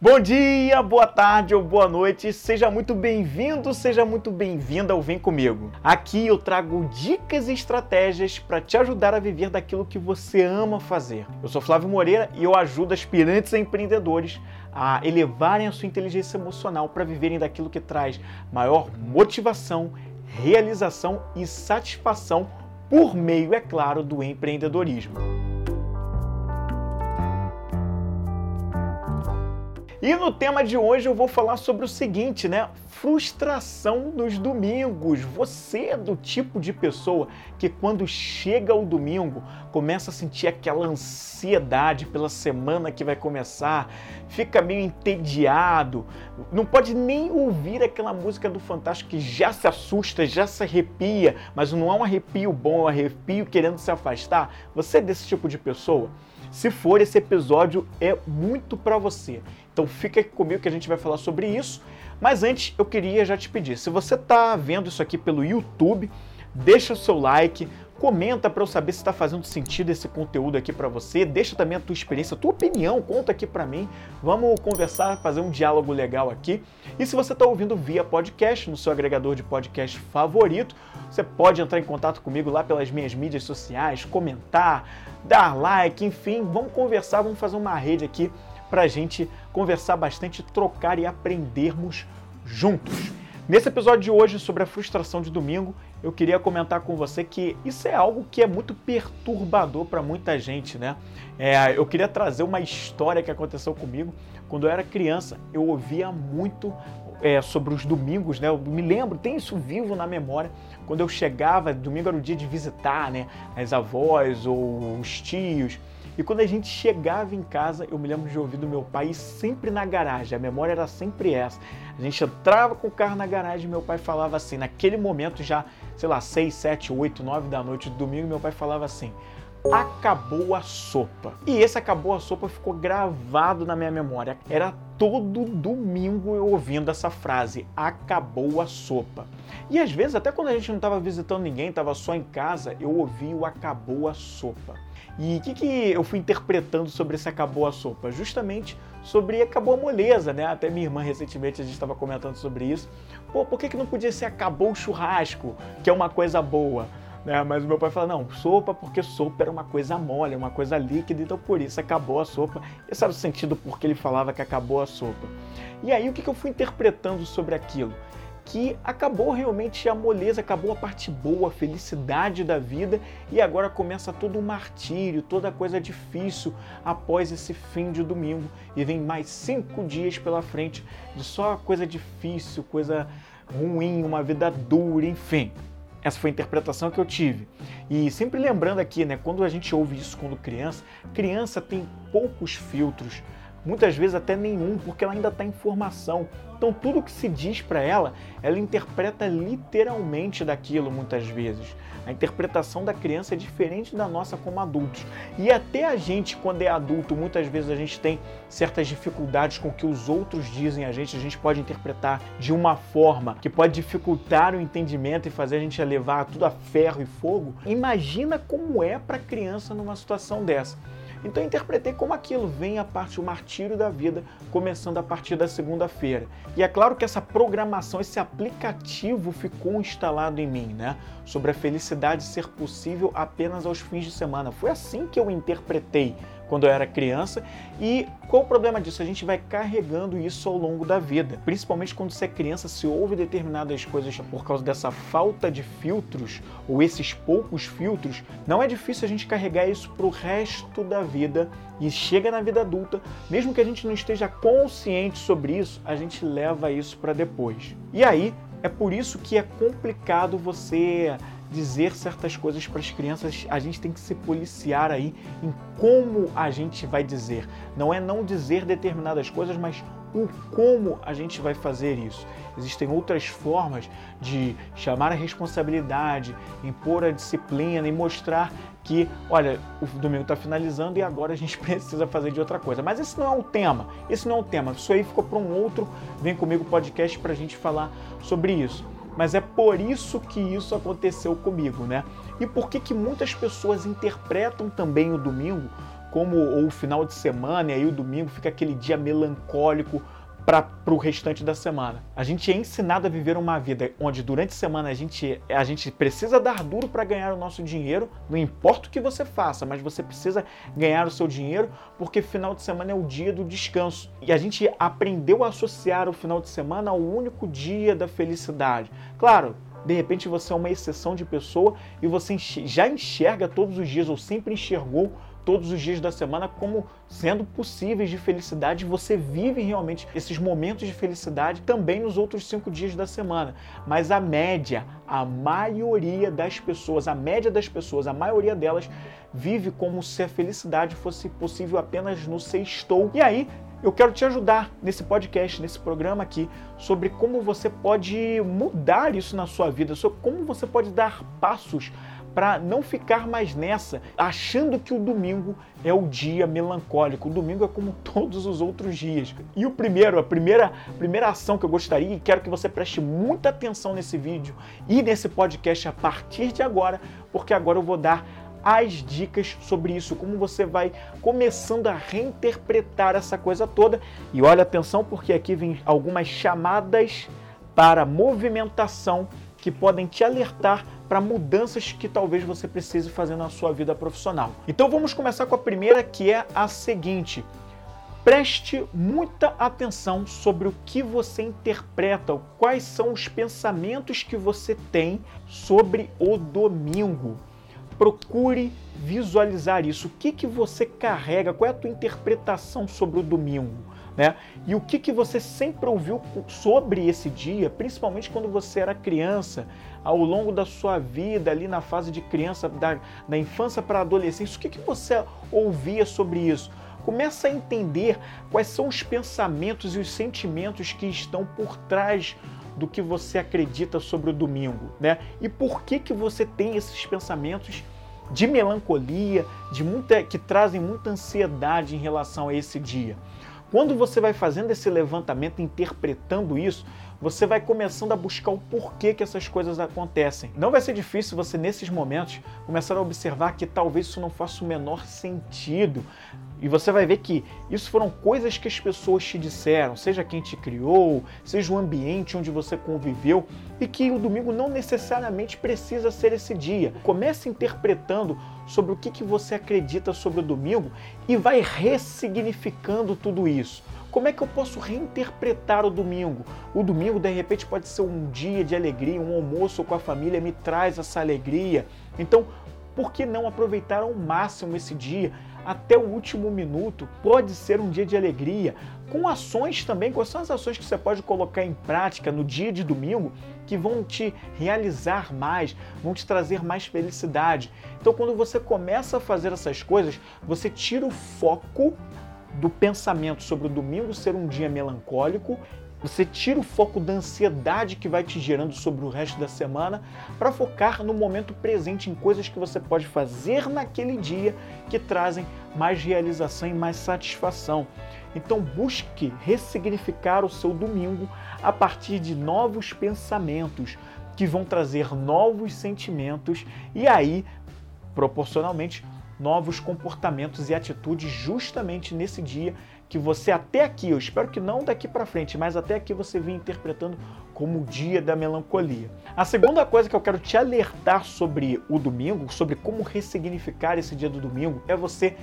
Bom dia, boa tarde ou boa noite, seja muito bem-vindo, seja muito bem-vinda ao Vem Comigo. Aqui eu trago dicas e estratégias para te ajudar a viver daquilo que você ama fazer. Eu sou Flávio Moreira e eu ajudo aspirantes a empreendedores a elevarem a sua inteligência emocional para viverem daquilo que traz maior motivação, realização e satisfação por meio, é claro, do empreendedorismo. E no tema de hoje eu vou falar sobre o seguinte, né? Frustração nos domingos. Você é do tipo de pessoa que quando chega o domingo começa a sentir aquela ansiedade pela semana que vai começar, fica meio entediado, não pode nem ouvir aquela música do Fantástico que já se assusta, já se arrepia, mas não é um arrepio bom, é um arrepio querendo se afastar. Você é desse tipo de pessoa? Se for, esse episódio é muito para você. Então fica comigo que a gente vai falar sobre isso. Mas antes eu queria já te pedir, se você está vendo isso aqui pelo YouTube, deixa o seu like, comenta para eu saber se está fazendo sentido esse conteúdo aqui para você, deixa também a tua experiência, a tua opinião, conta aqui para mim. Vamos conversar, fazer um diálogo legal aqui. E se você está ouvindo via podcast no seu agregador de podcast favorito, você pode entrar em contato comigo lá pelas minhas mídias sociais, comentar, dar like, enfim, vamos conversar, vamos fazer uma rede aqui para a gente conversar bastante, trocar e aprendermos juntos. Nesse episódio de hoje sobre a frustração de domingo, eu queria comentar com você que isso é algo que é muito perturbador para muita gente, né? É, eu queria trazer uma história que aconteceu comigo quando eu era criança. Eu ouvia muito é, sobre os domingos, né? Eu me lembro, tem isso vivo na memória. Quando eu chegava, domingo era o dia de visitar, né? As avós ou os tios. E quando a gente chegava em casa, eu me lembro de ouvir do meu pai sempre na garagem, a memória era sempre essa. A gente entrava com o carro na garagem e meu pai falava assim, naquele momento já, sei lá, 6, 7, 8, 9 da noite do domingo, meu pai falava assim: acabou a sopa. E esse acabou a sopa ficou gravado na minha memória. Era todo domingo eu ouvindo essa frase: acabou a sopa. E às vezes, até quando a gente não estava visitando ninguém, estava só em casa, eu ouvi o acabou a sopa. E o que, que eu fui interpretando sobre esse acabou a sopa? Justamente sobre acabou a moleza, né? Até minha irmã recentemente a gente estava comentando sobre isso. Pô, por que, que não podia ser acabou o churrasco, que é uma coisa boa? Né? Mas o meu pai fala, não, sopa porque sopa era uma coisa mole, uma coisa líquida, então por isso acabou a sopa. Esse era o sentido porque ele falava que acabou a sopa. E aí o que, que eu fui interpretando sobre aquilo? Que acabou realmente a moleza, acabou a parte boa, a felicidade da vida e agora começa todo o martírio, toda coisa difícil após esse fim de domingo e vem mais cinco dias pela frente de só coisa difícil, coisa ruim, uma vida dura, enfim. Essa foi a interpretação que eu tive. E sempre lembrando aqui, né, quando a gente ouve isso quando criança, criança tem poucos filtros muitas vezes até nenhum, porque ela ainda está em formação. Então tudo que se diz para ela, ela interpreta literalmente daquilo muitas vezes. A interpretação da criança é diferente da nossa como adultos. E até a gente, quando é adulto, muitas vezes a gente tem certas dificuldades com o que os outros dizem a gente, a gente pode interpretar de uma forma que pode dificultar o entendimento e fazer a gente levar tudo a ferro e fogo. Imagina como é para criança numa situação dessa. Então interpretei como aquilo vem a parte, o martírio da vida, começando a partir da segunda-feira. E é claro que essa programação, esse aplicativo ficou instalado em mim, né? Sobre a felicidade ser possível apenas aos fins de semana. Foi assim que eu interpretei quando eu era criança. E qual o problema disso? A gente vai carregando isso ao longo da vida. Principalmente quando você é criança, se ouve determinadas coisas por causa dessa falta de filtros ou esses poucos filtros, não é difícil a gente carregar isso para o resto da vida e chega na vida adulta, mesmo que a gente não esteja consciente sobre isso, a gente leva isso para depois. E aí é por isso que é complicado você dizer certas coisas para as crianças, a gente tem que se policiar aí em como a gente vai dizer. Não é não dizer determinadas coisas, mas o como a gente vai fazer isso. Existem outras formas de chamar a responsabilidade, impor a disciplina e mostrar que, olha, o domingo está finalizando e agora a gente precisa fazer de outra coisa. Mas esse não é o tema. Esse não é o tema. Isso aí ficou para um outro. Vem comigo podcast para a gente falar sobre isso mas é por isso que isso aconteceu comigo, né? E por que, que muitas pessoas interpretam também o domingo como o final de semana e aí o domingo fica aquele dia melancólico para o restante da semana. A gente é ensinado a viver uma vida onde durante a semana a gente, a gente precisa dar duro para ganhar o nosso dinheiro, não importa o que você faça, mas você precisa ganhar o seu dinheiro porque final de semana é o dia do descanso. E a gente aprendeu a associar o final de semana ao único dia da felicidade. Claro, de repente você é uma exceção de pessoa e você já enxerga todos os dias ou sempre enxergou todos os dias da semana como sendo possíveis de felicidade. Você vive realmente esses momentos de felicidade também nos outros cinco dias da semana. Mas a média, a maioria das pessoas, a média das pessoas, a maioria delas vive como se a felicidade fosse possível apenas no sextou. E aí, eu quero te ajudar nesse podcast, nesse programa aqui, sobre como você pode mudar isso na sua vida, sobre como você pode dar passos para não ficar mais nessa, achando que o domingo é o dia melancólico. O domingo é como todos os outros dias. E o primeiro, a primeira, primeira ação que eu gostaria e quero que você preste muita atenção nesse vídeo e nesse podcast a partir de agora, porque agora eu vou dar as dicas sobre isso, como você vai começando a reinterpretar essa coisa toda. E olha atenção, porque aqui vem algumas chamadas para movimentação que podem te alertar para mudanças que talvez você precise fazer na sua vida profissional. Então vamos começar com a primeira, que é a seguinte: preste muita atenção sobre o que você interpreta, quais são os pensamentos que você tem sobre o domingo. Procure visualizar isso. O que, que você carrega? Qual é a tua interpretação sobre o domingo? Né? E o que, que você sempre ouviu sobre esse dia, principalmente quando você era criança, ao longo da sua vida, ali na fase de criança, da, da infância para a adolescência, o que, que você ouvia sobre isso? Começa a entender quais são os pensamentos e os sentimentos que estão por trás do que você acredita sobre o domingo, né? E por que que você tem esses pensamentos de melancolia, de muita que trazem muita ansiedade em relação a esse dia? Quando você vai fazendo esse levantamento, interpretando isso, você vai começando a buscar o porquê que essas coisas acontecem. Não vai ser difícil você, nesses momentos, começar a observar que talvez isso não faça o menor sentido. E você vai ver que isso foram coisas que as pessoas te disseram, seja quem te criou, seja o ambiente onde você conviveu, e que o domingo não necessariamente precisa ser esse dia. Comece interpretando sobre o que, que você acredita sobre o domingo e vai ressignificando tudo isso. Como é que eu posso reinterpretar o domingo? O domingo, de repente, pode ser um dia de alegria, um almoço com a família me traz essa alegria. Então, por que não aproveitar ao máximo esse dia? Até o último minuto pode ser um dia de alegria, com ações também. Quais são as ações que você pode colocar em prática no dia de domingo que vão te realizar mais, vão te trazer mais felicidade? Então, quando você começa a fazer essas coisas, você tira o foco do pensamento sobre o domingo ser um dia melancólico, você tira o foco da ansiedade que vai te gerando sobre o resto da semana para focar no momento presente em coisas que você pode fazer naquele dia que trazem mais realização e mais satisfação. Então busque ressignificar o seu domingo a partir de novos pensamentos que vão trazer novos sentimentos e aí, proporcionalmente, novos comportamentos e atitudes justamente nesse dia que você até aqui, eu espero que não daqui para frente, mas até aqui você vinha interpretando como o dia da melancolia. A segunda coisa que eu quero te alertar sobre o domingo, sobre como ressignificar esse dia do domingo, é você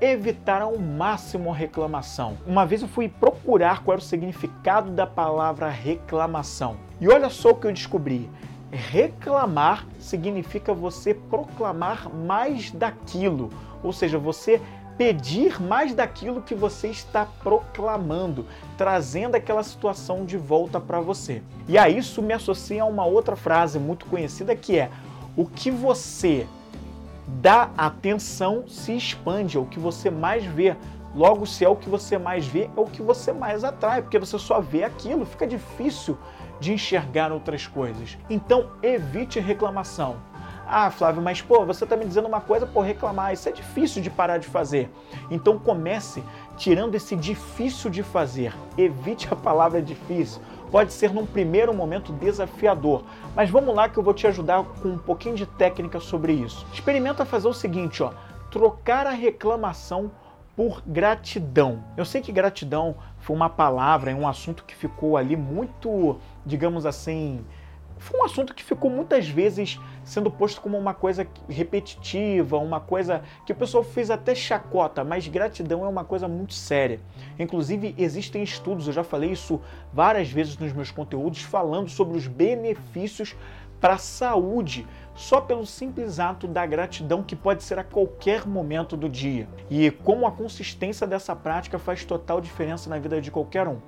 evitar ao máximo a reclamação. Uma vez eu fui procurar qual era o significado da palavra reclamação. E olha só o que eu descobri. Reclamar significa você proclamar mais daquilo, ou seja, você pedir mais daquilo que você está proclamando, trazendo aquela situação de volta para você. E a isso me associa a uma outra frase muito conhecida que é: o que você dá atenção se expande, é o que você mais vê. Logo, se é o que você mais vê, é o que você mais atrai, porque você só vê aquilo, fica difícil de enxergar outras coisas. Então, evite reclamação. Ah, Flávio, mas pô, você está me dizendo uma coisa por reclamar, isso é difícil de parar de fazer. Então comece tirando esse difícil de fazer. Evite a palavra difícil. Pode ser num primeiro momento desafiador, mas vamos lá que eu vou te ajudar com um pouquinho de técnica sobre isso. Experimenta fazer o seguinte, ó. trocar a reclamação por gratidão. Eu sei que gratidão foi uma palavra, é um assunto que ficou ali muito, digamos assim, foi um assunto que ficou muitas vezes sendo posto como uma coisa repetitiva, uma coisa que o pessoal fez até chacota, mas gratidão é uma coisa muito séria. Inclusive, existem estudos, eu já falei isso várias vezes nos meus conteúdos, falando sobre os benefícios para a saúde só pelo simples ato da gratidão que pode ser a qualquer momento do dia. E como a consistência dessa prática faz total diferença na vida de qualquer um.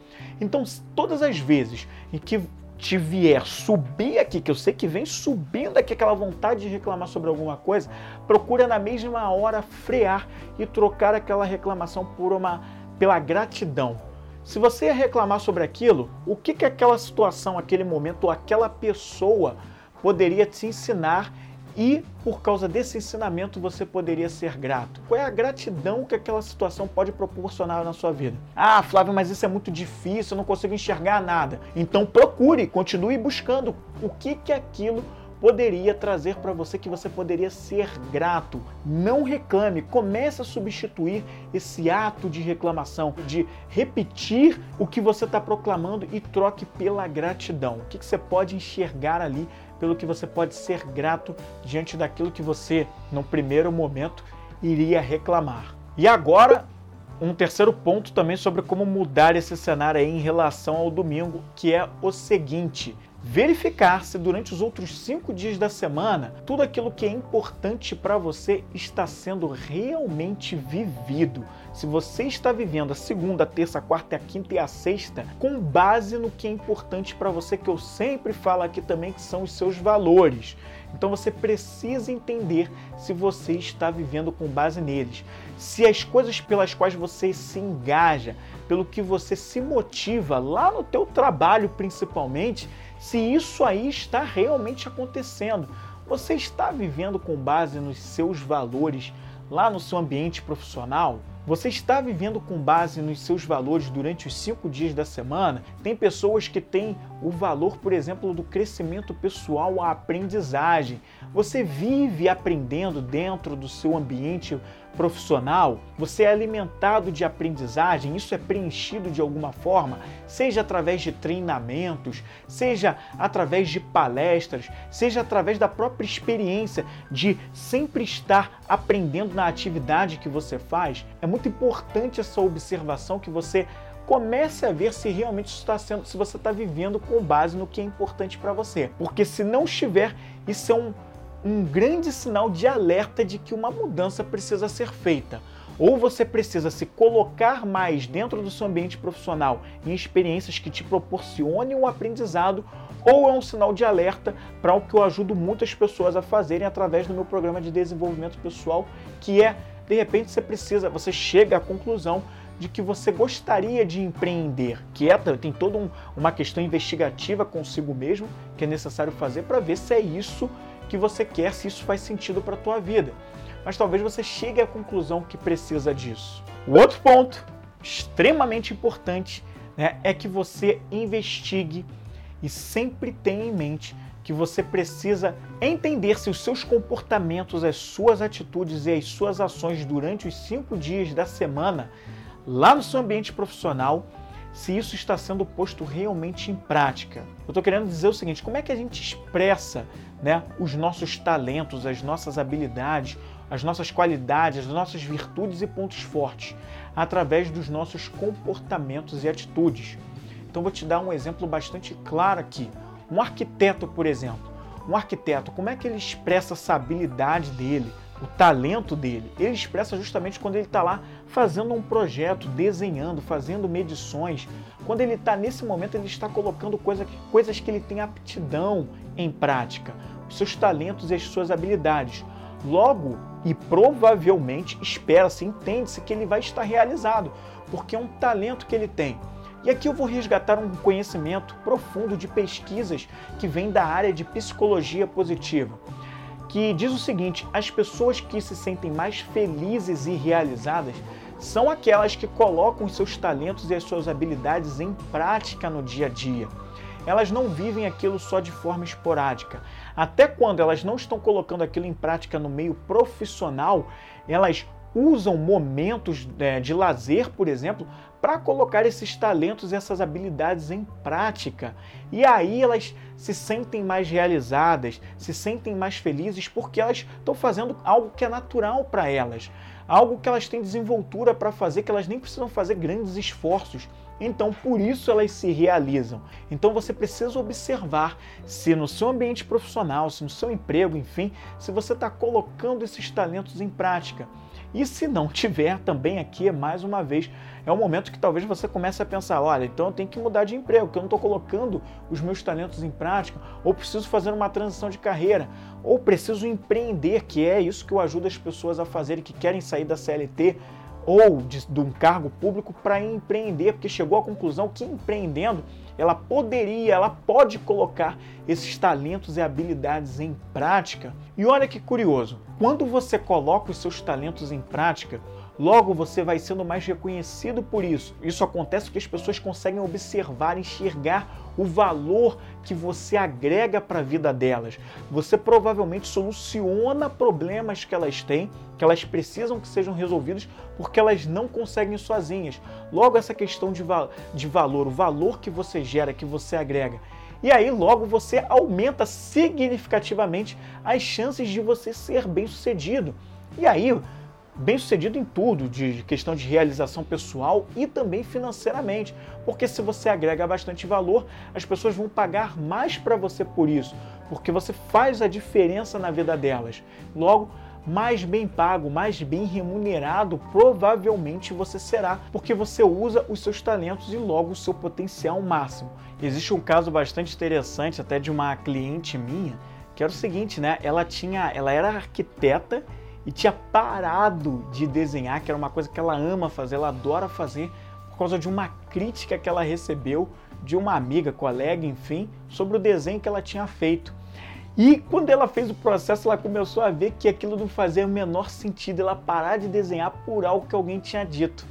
Então, todas as vezes em que te vier subir aqui, que eu sei que vem subindo aqui aquela vontade de reclamar sobre alguma coisa, procura na mesma hora frear e trocar aquela reclamação por uma pela gratidão. Se você reclamar sobre aquilo, o que que aquela situação, aquele momento, ou aquela pessoa poderia te ensinar e por causa desse ensinamento você poderia ser grato. Qual é a gratidão que aquela situação pode proporcionar na sua vida? Ah, Flávio, mas isso é muito difícil, eu não consigo enxergar nada. Então procure, continue buscando o que que aquilo poderia trazer para você que você poderia ser grato. Não reclame, comece a substituir esse ato de reclamação, de repetir o que você está proclamando e troque pela gratidão. O que, que você pode enxergar ali pelo que você pode ser grato diante daquilo que você, no primeiro momento, iria reclamar. E agora, um terceiro ponto também sobre como mudar esse cenário em relação ao domingo, que é o seguinte: verificar se durante os outros cinco dias da semana tudo aquilo que é importante para você está sendo realmente vivido. Se você está vivendo a segunda, a terça, a quarta, a quinta e a sexta com base no que é importante para você, que eu sempre falo aqui também que são os seus valores. Então você precisa entender se você está vivendo com base neles. Se as coisas pelas quais você se engaja, pelo que você se motiva lá no teu trabalho principalmente, se isso aí está realmente acontecendo. Você está vivendo com base nos seus valores lá no seu ambiente profissional? Você está vivendo com base nos seus valores durante os cinco dias da semana? Tem pessoas que têm o valor, por exemplo, do crescimento pessoal, a aprendizagem. Você vive aprendendo dentro do seu ambiente profissional, você é alimentado de aprendizagem, isso é preenchido de alguma forma, seja através de treinamentos, seja através de palestras, seja através da própria experiência de sempre estar aprendendo na atividade que você faz. É muito importante essa observação que você comece a ver se realmente está sendo, se você está vivendo com base no que é importante para você. Porque se não estiver, isso é um um grande sinal de alerta de que uma mudança precisa ser feita. Ou você precisa se colocar mais dentro do seu ambiente profissional em experiências que te proporcionem um aprendizado, ou é um sinal de alerta para o que eu ajudo muitas pessoas a fazerem através do meu programa de desenvolvimento pessoal, que é, de repente, você precisa, você chega à conclusão de que você gostaria de empreender, que é, tem toda um, uma questão investigativa consigo mesmo que é necessário fazer para ver se é isso que você quer, se isso faz sentido para a tua vida. Mas talvez você chegue à conclusão que precisa disso. O outro ponto, extremamente importante, né, é que você investigue e sempre tenha em mente que você precisa entender se os seus comportamentos, as suas atitudes e as suas ações durante os cinco dias da semana, lá no seu ambiente profissional, se isso está sendo posto realmente em prática. Eu estou querendo dizer o seguinte: como é que a gente expressa né, os nossos talentos, as nossas habilidades, as nossas qualidades, as nossas virtudes e pontos fortes através dos nossos comportamentos e atitudes. Então vou te dar um exemplo bastante claro aqui. Um arquiteto, por exemplo, um arquiteto, como é que ele expressa essa habilidade dele, o talento dele? Ele expressa justamente quando ele está lá fazendo um projeto, desenhando, fazendo medições. Quando ele está nesse momento, ele está colocando coisa, coisas que ele tem aptidão em prática os seus talentos e as suas habilidades. Logo e provavelmente espera-se, entende-se que ele vai estar realizado, porque é um talento que ele tem. E aqui eu vou resgatar um conhecimento profundo de pesquisas que vem da área de psicologia positiva, que diz o seguinte: as pessoas que se sentem mais felizes e realizadas são aquelas que colocam os seus talentos e as suas habilidades em prática no dia a dia. elas não vivem aquilo só de forma esporádica. Até quando elas não estão colocando aquilo em prática no meio profissional, elas usam momentos é, de lazer, por exemplo, para colocar esses talentos e essas habilidades em prática. E aí elas se sentem mais realizadas, se sentem mais felizes porque elas estão fazendo algo que é natural para elas, algo que elas têm desenvoltura para fazer, que elas nem precisam fazer grandes esforços. Então, por isso elas se realizam. Então, você precisa observar se no seu ambiente profissional, se no seu emprego, enfim, se você está colocando esses talentos em prática. E se não tiver, também aqui, mais uma vez, é um momento que talvez você comece a pensar: olha, então eu tenho que mudar de emprego, porque eu não estou colocando os meus talentos em prática, ou preciso fazer uma transição de carreira, ou preciso empreender, que é isso que eu ajudo as pessoas a fazerem que querem sair da CLT ou de, de um cargo público para empreender, porque chegou à conclusão que empreendendo ela poderia, ela pode colocar esses talentos e habilidades em prática. E olha que curioso, quando você coloca os seus talentos em prática, Logo, você vai sendo mais reconhecido por isso. Isso acontece porque as pessoas conseguem observar, enxergar o valor que você agrega para a vida delas. Você provavelmente soluciona problemas que elas têm, que elas precisam que sejam resolvidos porque elas não conseguem sozinhas. Logo, essa questão de, val de valor, o valor que você gera, que você agrega. E aí, logo, você aumenta significativamente as chances de você ser bem sucedido. E aí, bem sucedido em tudo, de questão de realização pessoal e também financeiramente. Porque se você agrega bastante valor, as pessoas vão pagar mais para você por isso, porque você faz a diferença na vida delas. Logo, mais bem pago, mais bem remunerado provavelmente você será, porque você usa os seus talentos e logo o seu potencial máximo. Existe um caso bastante interessante até de uma cliente minha, que era o seguinte, né? Ela tinha, ela era arquiteta e tinha parado de desenhar, que era uma coisa que ela ama fazer, ela adora fazer, por causa de uma crítica que ela recebeu de uma amiga, colega, enfim, sobre o desenho que ela tinha feito. E quando ela fez o processo, ela começou a ver que aquilo não fazia o menor sentido ela parar de desenhar por algo que alguém tinha dito.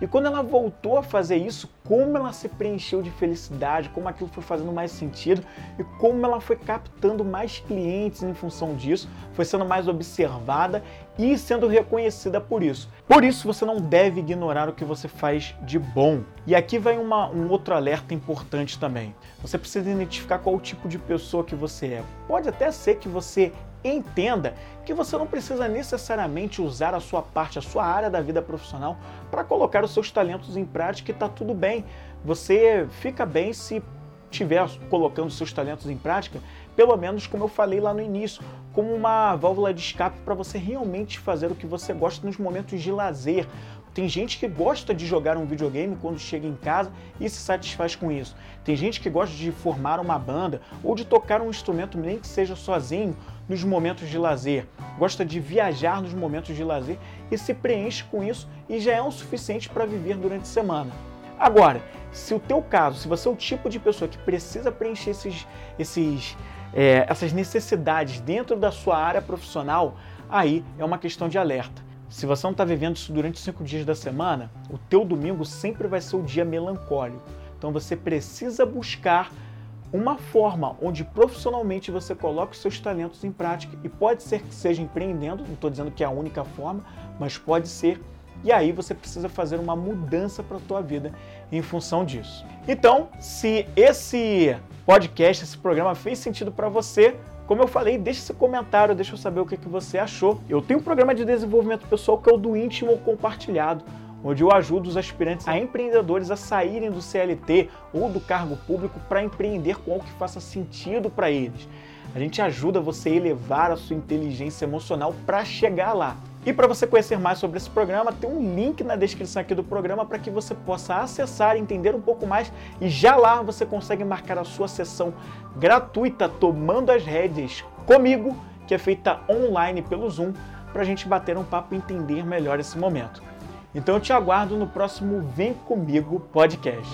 E quando ela voltou a fazer isso, como ela se preencheu de felicidade, como aquilo foi fazendo mais sentido e como ela foi captando mais clientes em função disso, foi sendo mais observada e sendo reconhecida por isso. Por isso você não deve ignorar o que você faz de bom. E aqui vai uma, um outro alerta importante também. Você precisa identificar qual o tipo de pessoa que você é. Pode até ser que você entenda que você não precisa necessariamente usar a sua parte, a sua área da vida profissional para colocar os seus talentos em prática e está tudo bem. Você fica bem se estiver colocando seus talentos em prática, pelo menos como eu falei lá no início, como uma válvula de escape para você realmente fazer o que você gosta nos momentos de lazer, tem gente que gosta de jogar um videogame quando chega em casa e se satisfaz com isso. Tem gente que gosta de formar uma banda ou de tocar um instrumento, nem que seja sozinho, nos momentos de lazer. Gosta de viajar nos momentos de lazer e se preenche com isso e já é o suficiente para viver durante a semana. Agora, se o teu caso, se você é o tipo de pessoa que precisa preencher esses, esses, é, essas necessidades dentro da sua área profissional, aí é uma questão de alerta. Se você não está vivendo isso durante cinco dias da semana, o teu domingo sempre vai ser o dia melancólico. Então você precisa buscar uma forma onde profissionalmente você coloca os seus talentos em prática e pode ser que seja empreendendo, não estou dizendo que é a única forma, mas pode ser. E aí você precisa fazer uma mudança para a tua vida em função disso. Então, se esse podcast, esse programa fez sentido para você, como eu falei, deixe seu comentário, deixa eu saber o que, que você achou. Eu tenho um programa de desenvolvimento pessoal que é o do íntimo compartilhado, onde eu ajudo os aspirantes a empreendedores a saírem do CLT ou do cargo público para empreender com algo que faça sentido para eles. A gente ajuda você a elevar a sua inteligência emocional para chegar lá. E para você conhecer mais sobre esse programa, tem um link na descrição aqui do programa para que você possa acessar, entender um pouco mais e já lá você consegue marcar a sua sessão gratuita tomando as rédeas comigo, que é feita online pelo Zoom, para a gente bater um papo e entender melhor esse momento. Então eu te aguardo no próximo Vem Comigo podcast.